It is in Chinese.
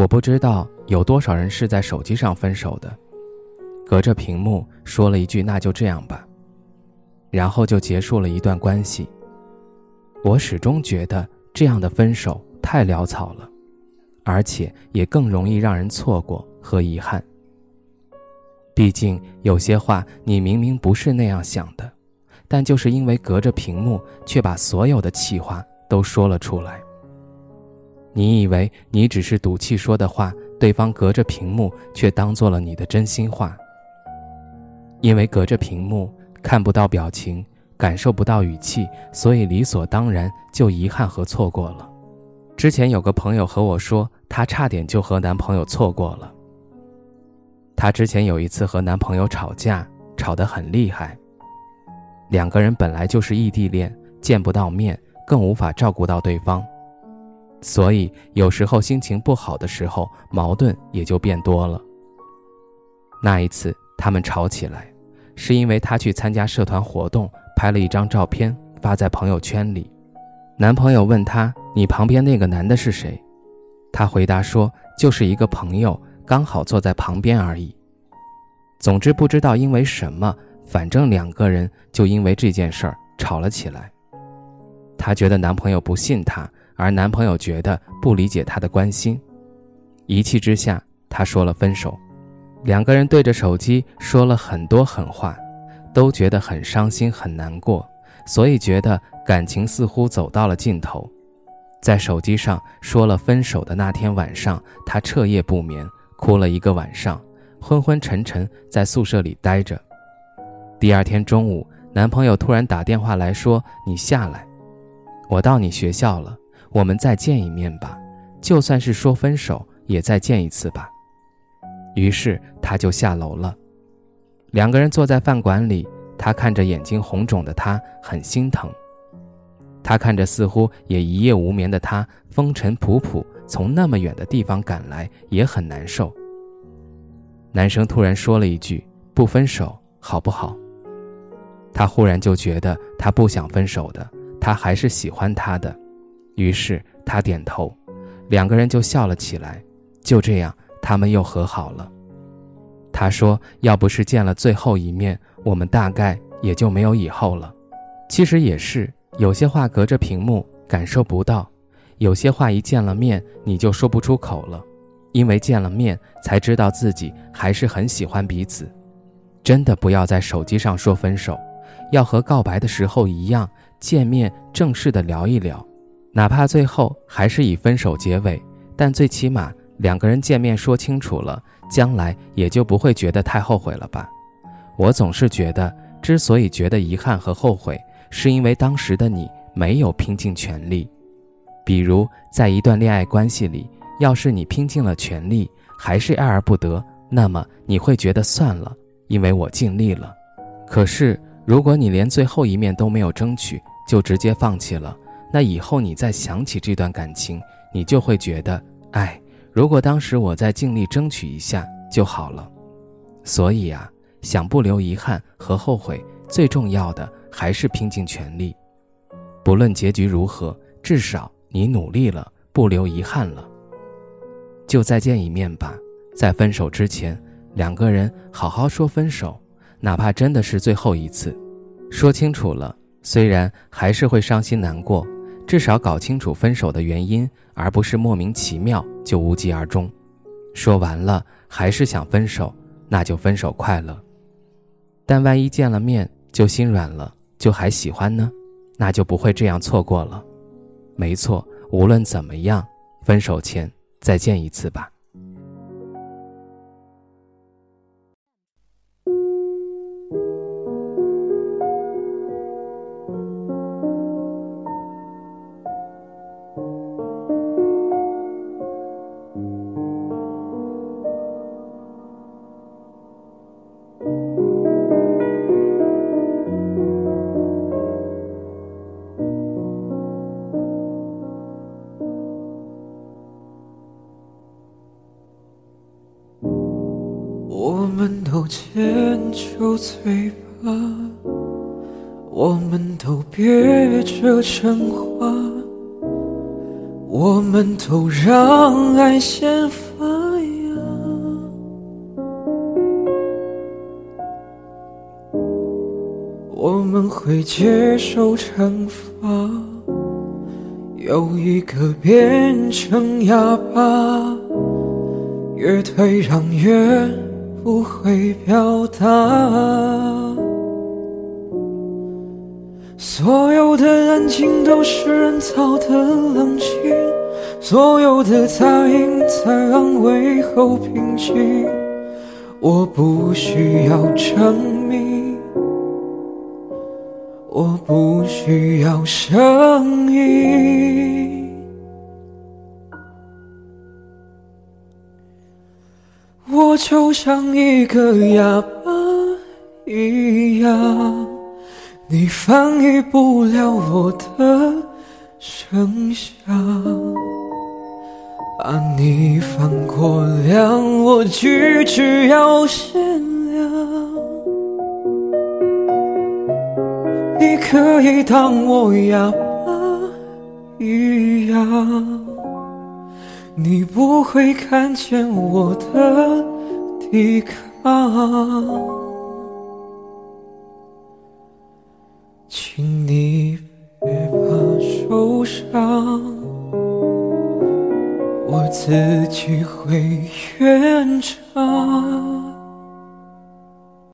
我不知道有多少人是在手机上分手的，隔着屏幕说了一句“那就这样吧”，然后就结束了一段关系。我始终觉得这样的分手太潦草了，而且也更容易让人错过和遗憾。毕竟有些话你明明不是那样想的，但就是因为隔着屏幕，却把所有的气话都说了出来。你以为你只是赌气说的话，对方隔着屏幕却当做了你的真心话。因为隔着屏幕看不到表情，感受不到语气，所以理所当然就遗憾和错过了。之前有个朋友和我说，她差点就和男朋友错过了。她之前有一次和男朋友吵架，吵得很厉害。两个人本来就是异地恋，见不到面，更无法照顾到对方。所以有时候心情不好的时候，矛盾也就变多了。那一次他们吵起来，是因为她去参加社团活动，拍了一张照片发在朋友圈里。男朋友问她：“你旁边那个男的是谁？”她回答说：“就是一个朋友，刚好坐在旁边而已。”总之不知道因为什么，反正两个人就因为这件事儿吵了起来。她觉得男朋友不信她。而男朋友觉得不理解她的关心，一气之下，她说了分手。两个人对着手机说了很多狠话，都觉得很伤心很难过，所以觉得感情似乎走到了尽头。在手机上说了分手的那天晚上，她彻夜不眠，哭了一个晚上，昏昏沉沉在宿舍里待着。第二天中午，男朋友突然打电话来说：“你下来，我到你学校了。”我们再见一面吧，就算是说分手，也再见一次吧。于是他就下楼了。两个人坐在饭馆里，他看着眼睛红肿的他，很心疼；他看着似乎也一夜无眠的他，风尘仆仆从那么远的地方赶来，也很难受。男生突然说了一句：“不分手，好不好？”他忽然就觉得他不想分手的，他还是喜欢他的。于是他点头，两个人就笑了起来。就这样，他们又和好了。他说：“要不是见了最后一面，我们大概也就没有以后了。”其实也是，有些话隔着屏幕感受不到，有些话一见了面你就说不出口了，因为见了面才知道自己还是很喜欢彼此。真的不要在手机上说分手，要和告白的时候一样，见面正式的聊一聊。哪怕最后还是以分手结尾，但最起码两个人见面说清楚了，将来也就不会觉得太后悔了吧？我总是觉得，之所以觉得遗憾和后悔，是因为当时的你没有拼尽全力。比如，在一段恋爱关系里，要是你拼尽了全力，还是爱而不得，那么你会觉得算了，因为我尽力了。可是，如果你连最后一面都没有争取，就直接放弃了。那以后你再想起这段感情，你就会觉得，哎，如果当时我再尽力争取一下就好了。所以啊，想不留遗憾和后悔，最重要的还是拼尽全力。不论结局如何，至少你努力了，不留遗憾了。就再见一面吧，在分手之前，两个人好好说分手，哪怕真的是最后一次，说清楚了，虽然还是会伤心难过。至少搞清楚分手的原因，而不是莫名其妙就无疾而终。说完了还是想分手，那就分手快乐。但万一见了面就心软了，就还喜欢呢，那就不会这样错过了。没错，无论怎么样，分手前再见一次吧。间就醉吧，我们都憋着真话，我们都让爱先发芽。我们会接受惩罚，有一个变成哑巴，越退让越。不会表达，所有的安静都是人造的冷静，所有的答应在安慰后平静。我不需要证明，我不需要声音。我就像一个哑巴一样，你翻译不了我的声响。把你放过量，我句句要限量。你可以当我哑巴一样。你不会看见我的抵抗，请你别怕受伤，我自己会圆场。